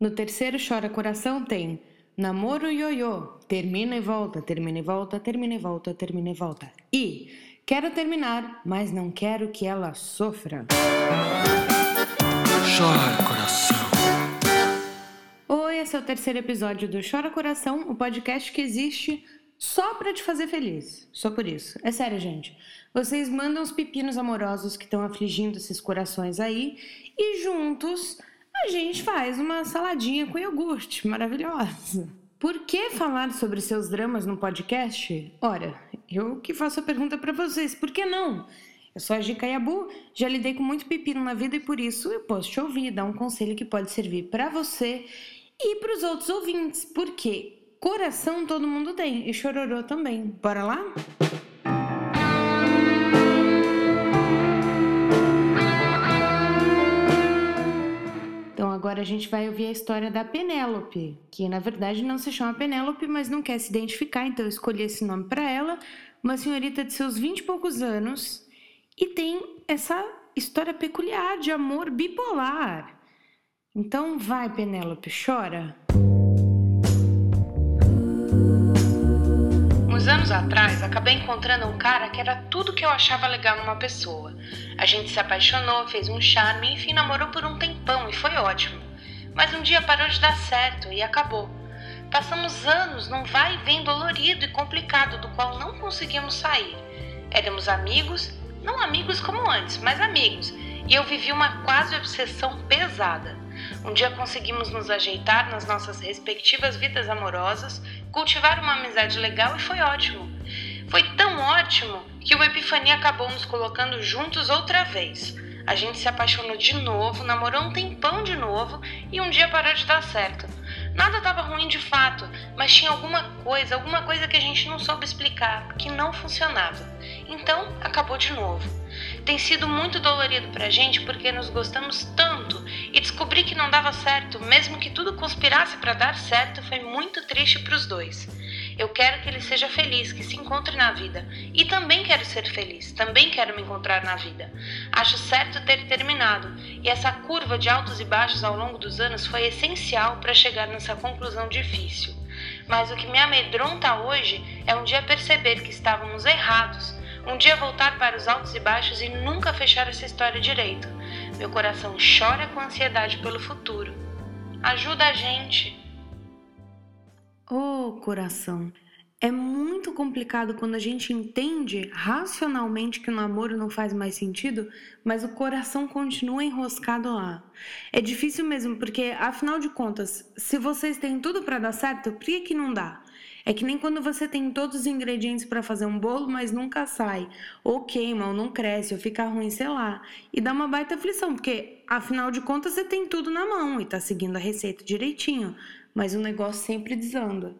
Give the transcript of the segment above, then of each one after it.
No terceiro Chora Coração tem Namoro Ioiô, termina e volta, termina e volta, termina e volta, termina e volta. E quero terminar, mas não quero que ela sofra. Chora Coração. Oi, esse é o terceiro episódio do Chora Coração, o podcast que existe só para te fazer feliz. Só por isso. É sério, gente. Vocês mandam os pepinos amorosos que estão afligindo esses corações aí e juntos a gente faz uma saladinha com iogurte maravilhosa. Por que falar sobre seus dramas no podcast? Ora, eu que faço a pergunta para vocês, por que não? Eu sou a Gica Yabu, já lidei com muito pepino na vida e por isso eu posso te ouvir, dar um conselho que pode servir para você e para os outros ouvintes, porque coração todo mundo tem e chororô também. Bora lá? Agora a gente vai ouvir a história da Penélope, que na verdade não se chama Penélope, mas não quer se identificar, então eu escolhi esse nome para ela. Uma senhorita de seus vinte e poucos anos e tem essa história peculiar de amor bipolar. Então vai, Penélope, chora. Anos atrás, acabei encontrando um cara que era tudo que eu achava legal numa pessoa. A gente se apaixonou, fez um charme, enfim, namorou por um tempão e foi ótimo. Mas um dia parou de dar certo e acabou. Passamos anos num vai e vem dolorido e complicado do qual não conseguimos sair. Éramos amigos, não amigos como antes, mas amigos, e eu vivi uma quase obsessão pesada. Um dia conseguimos nos ajeitar nas nossas respectivas vidas amorosas, cultivar uma amizade legal e foi ótimo. Foi tão ótimo que uma epifania acabou nos colocando juntos outra vez. A gente se apaixonou de novo, namorou um tempão de novo e um dia parou de dar certo. Nada estava ruim de fato, mas tinha alguma coisa, alguma coisa que a gente não soube explicar, que não funcionava. Então, acabou de novo. Tem sido muito dolorido pra gente porque nos gostamos tanto e descobrir que não dava certo, mesmo que tudo conspirasse para dar certo, foi muito triste para os dois. Eu quero que ele seja feliz, que se encontre na vida. E também quero ser feliz, também quero me encontrar na vida. Acho certo ter terminado, e essa curva de altos e baixos ao longo dos anos foi essencial para chegar nessa conclusão difícil. Mas o que me amedronta hoje é um dia perceber que estávamos errados, um dia voltar para os altos e baixos e nunca fechar essa história direito. Meu coração chora com ansiedade pelo futuro. Ajuda a gente. Oh, coração, é muito complicado quando a gente entende racionalmente que o namoro não faz mais sentido, mas o coração continua enroscado lá. É difícil mesmo, porque afinal de contas, se vocês têm tudo para dar certo, por que, que não dá? É que nem quando você tem todos os ingredientes para fazer um bolo, mas nunca sai, ou queima, ou não cresce, ou fica ruim, sei lá. E dá uma baita aflição, porque afinal de contas você tem tudo na mão e tá seguindo a receita direitinho mas o negócio sempre desanda.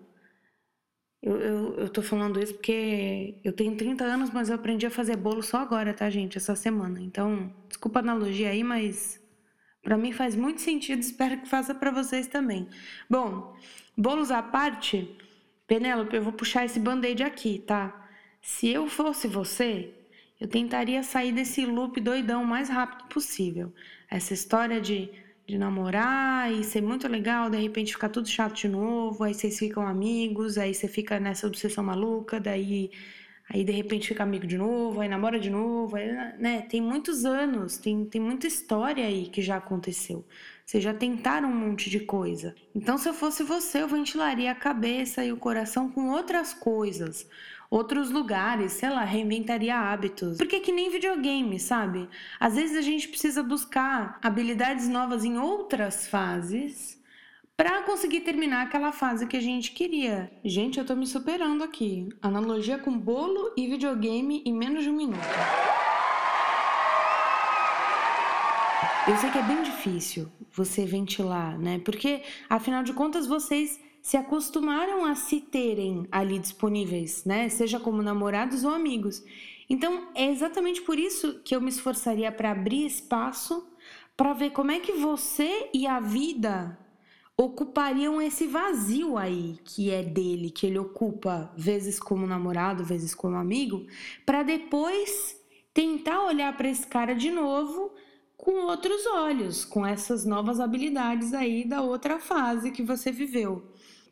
Eu, eu, eu tô falando isso porque eu tenho 30 anos, mas eu aprendi a fazer bolo só agora, tá, gente? Essa semana. Então, desculpa a analogia aí, mas para mim faz muito sentido, espero que faça para vocês também. Bom, bolos à parte, Penélope, eu vou puxar esse band-aid aqui, tá? Se eu fosse você, eu tentaria sair desse loop doidão o mais rápido possível. Essa história de de namorar e ser muito legal, de repente ficar tudo chato de novo, aí vocês ficam amigos, aí você fica nessa obsessão maluca, daí aí de repente fica amigo de novo, aí namora de novo, aí, né? Tem muitos anos, tem, tem muita história aí que já aconteceu. Vocês já tentaram um monte de coisa. Então, se eu fosse você, eu ventilaria a cabeça e o coração com outras coisas outros lugares, sei lá, reinventaria hábitos. Porque é que nem videogame, sabe? Às vezes a gente precisa buscar habilidades novas em outras fases para conseguir terminar aquela fase que a gente queria. Gente, eu tô me superando aqui. Analogia com bolo e videogame em menos de um minuto. Eu sei que é bem difícil você ventilar, né? Porque afinal de contas vocês se acostumaram a se terem ali disponíveis, né? Seja como namorados ou amigos. Então, é exatamente por isso que eu me esforçaria para abrir espaço para ver como é que você e a vida ocupariam esse vazio aí que é dele, que ele ocupa vezes como namorado, vezes como amigo, para depois tentar olhar para esse cara de novo com outros olhos, com essas novas habilidades aí da outra fase que você viveu.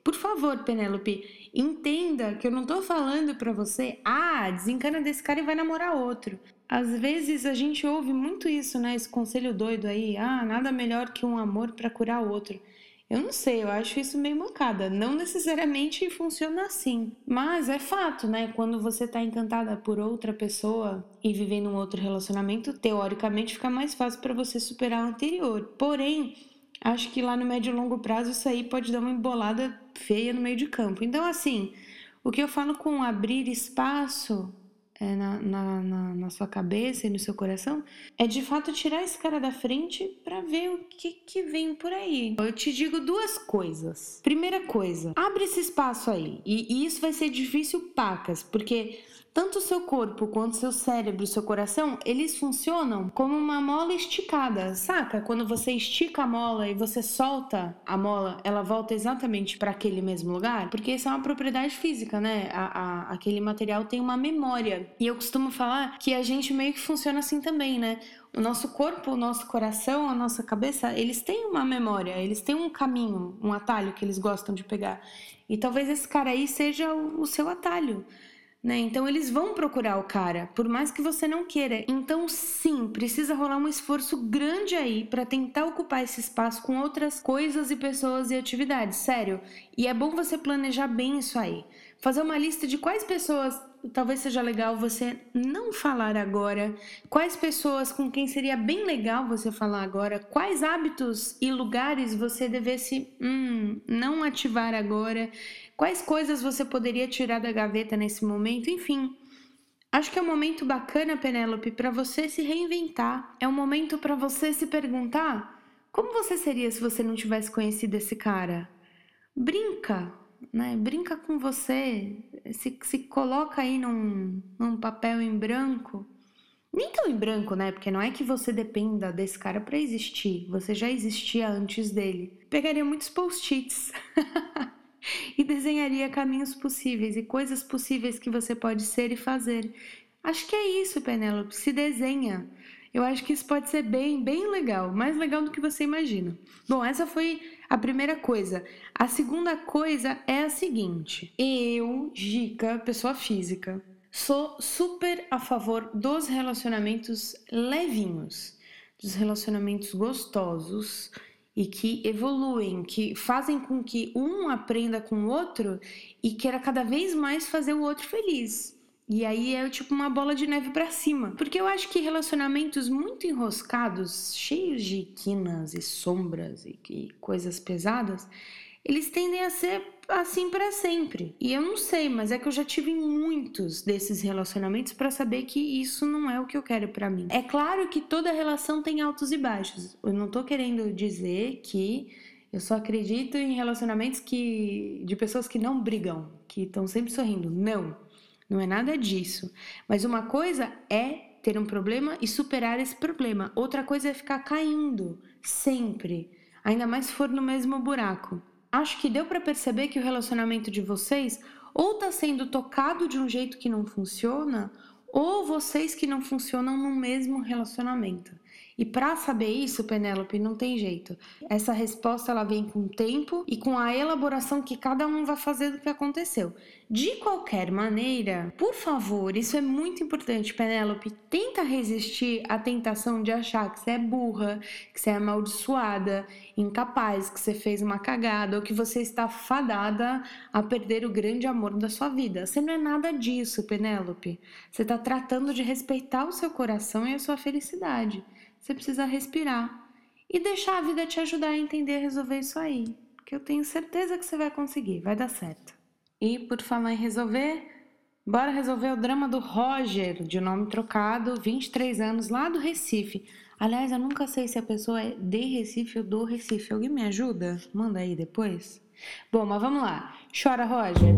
Por favor, Penélope, entenda que eu não tô falando para você, ah, desencana desse cara e vai namorar outro. Às vezes a gente ouve muito isso, né? Esse conselho doido aí, ah, nada melhor que um amor para curar outro. Eu não sei, eu acho isso meio mancada. Não necessariamente funciona assim. Mas é fato, né? Quando você tá encantada por outra pessoa e vivendo um outro relacionamento, teoricamente fica mais fácil para você superar o anterior. Porém, acho que lá no médio e longo prazo isso aí pode dar uma embolada feia no meio de campo. Então, assim, o que eu falo com abrir espaço na, na, na, na, sua cabeça e no seu coração, é de fato tirar esse cara da frente para ver o que, que vem por aí. Eu te digo duas coisas. Primeira coisa, abre esse espaço aí. E, e isso vai ser difícil, pacas, porque tanto o seu corpo quanto o seu cérebro e seu coração, eles funcionam como uma mola esticada, saca? Quando você estica a mola e você solta a mola, ela volta exatamente para aquele mesmo lugar, porque isso é uma propriedade física, né? A, a, aquele material tem uma memória. E eu costumo falar que a gente meio que funciona assim também, né? O nosso corpo, o nosso coração, a nossa cabeça, eles têm uma memória, eles têm um caminho, um atalho que eles gostam de pegar. E talvez esse cara aí seja o, o seu atalho né? Então eles vão procurar o cara, por mais que você não queira. Então sim, precisa rolar um esforço grande aí para tentar ocupar esse espaço com outras coisas e pessoas e atividades, sério. E é bom você planejar bem isso aí. Fazer uma lista de quais pessoas talvez seja legal você não falar agora, quais pessoas com quem seria bem legal você falar agora, quais hábitos e lugares você devesse hum, não ativar agora, quais coisas você poderia tirar da gaveta nesse momento, enfim. Acho que é um momento bacana, Penélope, para você se reinventar. É um momento para você se perguntar como você seria se você não tivesse conhecido esse cara. Brinca, né? Brinca com você, se, se coloca aí num, num papel em branco. Nem tão em branco, né? Porque não é que você dependa desse cara para existir. Você já existia antes dele. Pegaria muitos post-its e desenharia caminhos possíveis e coisas possíveis que você pode ser e fazer. Acho que é isso, Penélope. Se desenha. Eu acho que isso pode ser bem, bem legal, mais legal do que você imagina. Bom, essa foi a primeira coisa. A segunda coisa é a seguinte: eu, Gica, pessoa física, sou super a favor dos relacionamentos levinhos, dos relacionamentos gostosos e que evoluem, que fazem com que um aprenda com o outro e queira cada vez mais fazer o outro feliz. E aí é tipo uma bola de neve para cima. Porque eu acho que relacionamentos muito enroscados, cheios de quinas e sombras e, e coisas pesadas, eles tendem a ser assim para sempre. E eu não sei, mas é que eu já tive muitos desses relacionamentos para saber que isso não é o que eu quero para mim. É claro que toda relação tem altos e baixos. Eu não tô querendo dizer que eu só acredito em relacionamentos que de pessoas que não brigam, que estão sempre sorrindo. Não. Não é nada disso. Mas uma coisa é ter um problema e superar esse problema. Outra coisa é ficar caindo sempre, ainda mais se for no mesmo buraco. Acho que deu para perceber que o relacionamento de vocês ou está sendo tocado de um jeito que não funciona, ou vocês que não funcionam no mesmo relacionamento. E para saber isso, Penélope, não tem jeito. Essa resposta ela vem com o tempo e com a elaboração que cada um vai fazer do que aconteceu. De qualquer maneira, por favor, isso é muito importante, Penélope, tenta resistir à tentação de achar que você é burra, que você é amaldiçoada, incapaz, que você fez uma cagada ou que você está fadada a perder o grande amor da sua vida. Você não é nada disso, Penélope. Você está tratando de respeitar o seu coração e a sua felicidade. Você precisa respirar e deixar a vida te ajudar a entender e resolver isso aí. Porque eu tenho certeza que você vai conseguir, vai dar certo. E por falar em resolver, bora resolver o drama do Roger, de nome trocado, 23 anos, lá do Recife. Aliás, eu nunca sei se a pessoa é de Recife ou do Recife. Alguém me ajuda? Manda aí depois. Bom, mas vamos lá. Chora, Roger.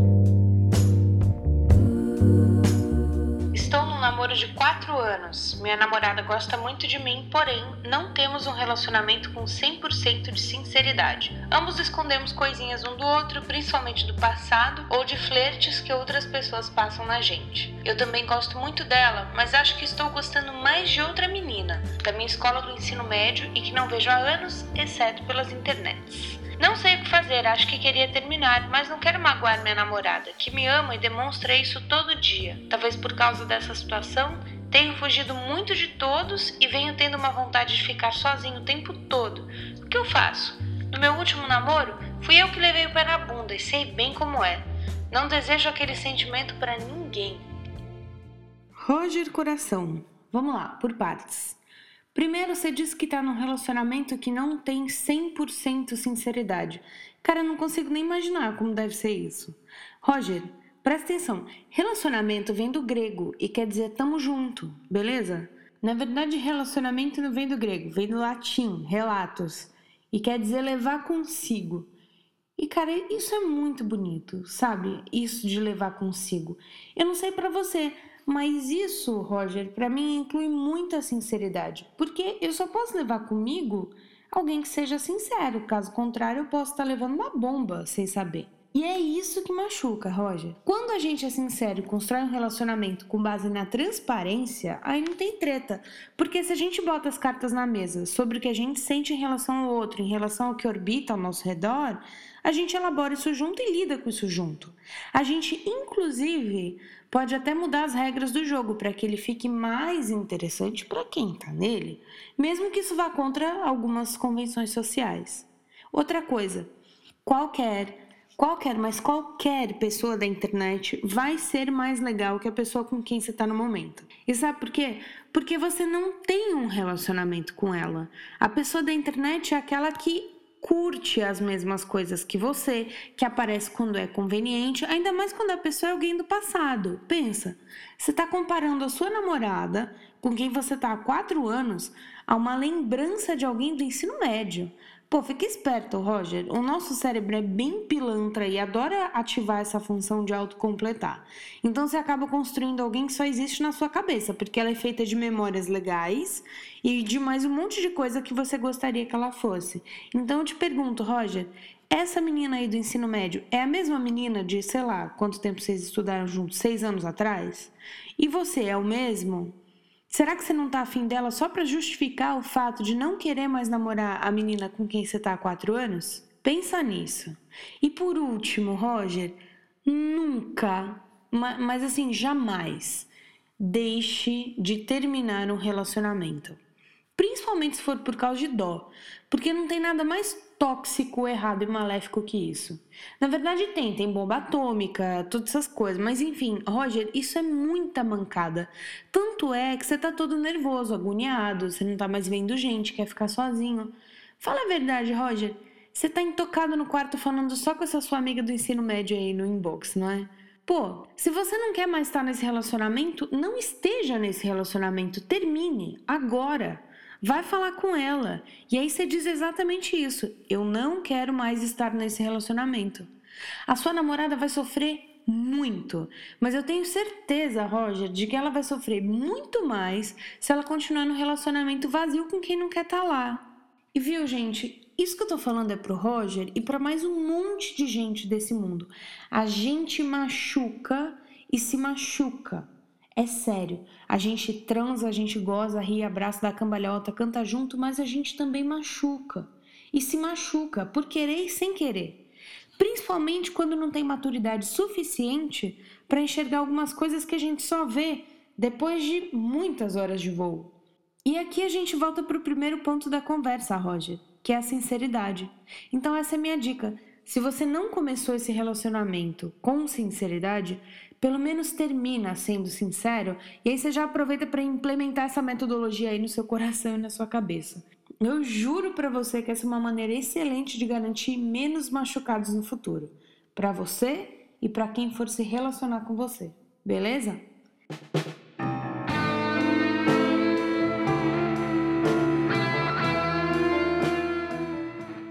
Namoro de 4 anos. Minha namorada gosta muito de mim, porém, não temos um relacionamento com 100% de sinceridade. Ambos escondemos coisinhas um do outro, principalmente do passado ou de flertes que outras pessoas passam na gente. Eu também gosto muito dela, mas acho que estou gostando mais de outra menina, da minha escola do ensino médio e que não vejo há anos, exceto pelas internets. Não sei o que fazer, acho que queria terminar, mas não quero magoar minha namorada, que me ama e demonstra isso todo dia. Talvez por causa dessa situação, tenho fugido muito de todos e venho tendo uma vontade de ficar sozinho o tempo todo. O que eu faço? No meu último namoro, fui eu que levei o pé na bunda e sei bem como é. Não desejo aquele sentimento para ninguém. Roger Coração. Vamos lá, por partes. Primeiro, você disse que tá num relacionamento que não tem 100% sinceridade. Cara, eu não consigo nem imaginar como deve ser isso. Roger, presta atenção. Relacionamento vem do grego e quer dizer tamo junto, beleza? Na verdade, relacionamento não vem do grego, vem do latim, relatos, e quer dizer levar consigo. E cara, isso é muito bonito, sabe? Isso de levar consigo. Eu não sei para você, mas isso, Roger, para mim inclui muita sinceridade, porque eu só posso levar comigo alguém que seja sincero, caso contrário, eu posso estar levando uma bomba sem saber. E é isso que machuca, Roger. Quando a gente é sincero e constrói um relacionamento com base na transparência, aí não tem treta. Porque se a gente bota as cartas na mesa sobre o que a gente sente em relação ao outro, em relação ao que orbita ao nosso redor, a gente elabora isso junto e lida com isso junto. A gente, inclusive, pode até mudar as regras do jogo para que ele fique mais interessante para quem está nele, mesmo que isso vá contra algumas convenções sociais. Outra coisa, qualquer qualquer, mas qualquer pessoa da internet vai ser mais legal que a pessoa com quem você está no momento. E sabe por quê? Porque você não tem um relacionamento com ela. A pessoa da internet é aquela que curte as mesmas coisas que você, que aparece quando é conveniente, ainda mais quando a pessoa é alguém do passado. Pensa, você está comparando a sua namorada, com quem você está há quatro anos, a uma lembrança de alguém do ensino médio. Pô, fica esperto, Roger. O nosso cérebro é bem pilantra e adora ativar essa função de autocompletar. Então você acaba construindo alguém que só existe na sua cabeça, porque ela é feita de memórias legais e de mais um monte de coisa que você gostaria que ela fosse. Então eu te pergunto, Roger, essa menina aí do ensino médio é a mesma menina de, sei lá, quanto tempo vocês estudaram juntos? Seis anos atrás? E você é o mesmo? Será que você não tá afim dela só para justificar o fato de não querer mais namorar a menina com quem você tá há quatro anos? Pensa nisso. E por último, Roger, nunca, mas assim, jamais deixe de terminar um relacionamento. Principalmente se for por causa de dó, porque não tem nada mais tóxico, errado e maléfico que isso. Na verdade, tem, tem bomba atômica, todas essas coisas, mas enfim, Roger, isso é muita mancada. Tanto é que você tá todo nervoso, agoniado, você não tá mais vendo gente, quer ficar sozinho. Fala a verdade, Roger. Você tá intocado no quarto falando só com essa sua amiga do ensino médio aí no inbox, não é? Pô, se você não quer mais estar nesse relacionamento, não esteja nesse relacionamento. Termine agora. Vai falar com ela. E aí você diz exatamente isso. Eu não quero mais estar nesse relacionamento. A sua namorada vai sofrer muito, mas eu tenho certeza, Roger, de que ela vai sofrer muito mais se ela continuar no relacionamento vazio com quem não quer estar tá lá. E viu, gente, isso que eu tô falando é pro Roger e para mais um monte de gente desse mundo. A gente machuca e se machuca. É sério. A gente transa, a gente goza, ri, abraça, dá cambalhota, canta junto, mas a gente também machuca. E se machuca por querer e sem querer. Principalmente quando não tem maturidade suficiente para enxergar algumas coisas que a gente só vê depois de muitas horas de voo. E aqui a gente volta para o primeiro ponto da conversa, Roger, que é a sinceridade. Então, essa é a minha dica. Se você não começou esse relacionamento com sinceridade, pelo menos termina sendo sincero e aí você já aproveita para implementar essa metodologia aí no seu coração e na sua cabeça. Eu juro para você que essa é uma maneira excelente de garantir menos machucados no futuro, para você e para quem for se relacionar com você. Beleza?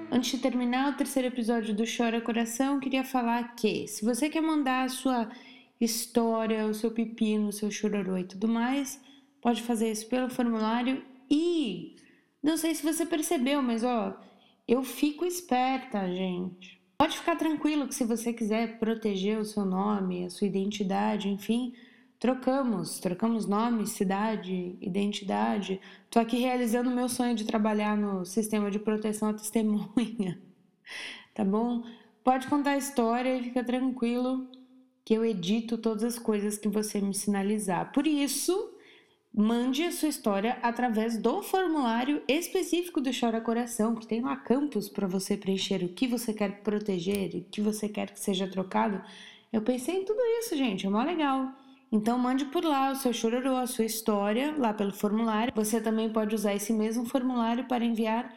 Antes de terminar o terceiro episódio do Chora Coração, queria falar que se você quer mandar a sua história, o seu pepino, o seu chororô e tudo mais, pode fazer isso pelo formulário e não sei se você percebeu, mas ó, eu fico esperta, gente. Pode ficar tranquilo que se você quiser proteger o seu nome, a sua identidade, enfim, trocamos, trocamos nome, cidade, identidade. Tô aqui realizando o meu sonho de trabalhar no sistema de proteção à testemunha. Tá bom? Pode contar a história e fica tranquilo que eu edito todas as coisas que você me sinalizar. Por isso, mande a sua história através do formulário específico do Chora Coração, que tem lá campos para você preencher o que você quer proteger, o que você quer que seja trocado. Eu pensei em tudo isso, gente, é mó legal. Então mande por lá o seu chororô, a sua história, lá pelo formulário. Você também pode usar esse mesmo formulário para enviar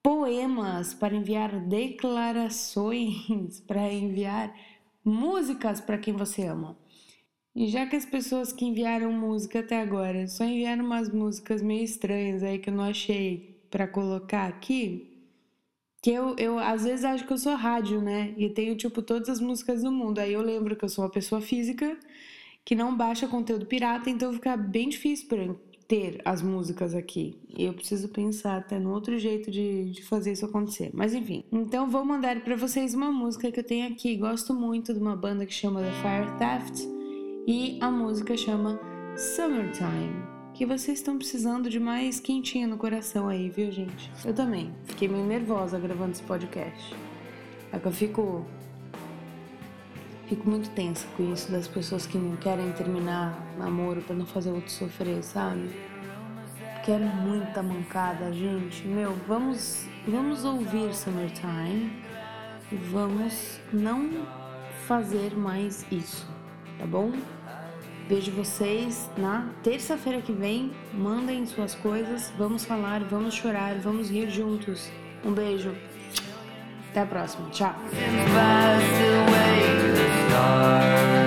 poemas, para enviar declarações, para enviar músicas para quem você ama. E já que as pessoas que enviaram música até agora só enviaram umas músicas meio estranhas aí que eu não achei para colocar aqui, que eu, eu às vezes acho que eu sou rádio, né? E tenho tipo todas as músicas do mundo. Aí eu lembro que eu sou uma pessoa física que não baixa conteúdo pirata, então fica bem difícil para ter as músicas aqui. Eu preciso pensar até no outro jeito de, de fazer isso acontecer. Mas enfim. Então vou mandar para vocês uma música que eu tenho aqui. Gosto muito de uma banda que chama The Fire Theft. E a música chama Summertime. Que vocês estão precisando de mais quentinha no coração aí, viu, gente? Eu também. Fiquei meio nervosa gravando esse podcast. É que eu fico. Fico muito tensa com isso das pessoas que não querem terminar namoro para não fazer outro sofrer, sabe? Quero muita mancada, gente. Meu, vamos, vamos ouvir Summertime e vamos não fazer mais isso, tá bom? Vejo vocês na terça-feira que vem. Mandem suas coisas, vamos falar, vamos chorar, vamos rir juntos. Um beijo. Até a próxima. Tchau. stars.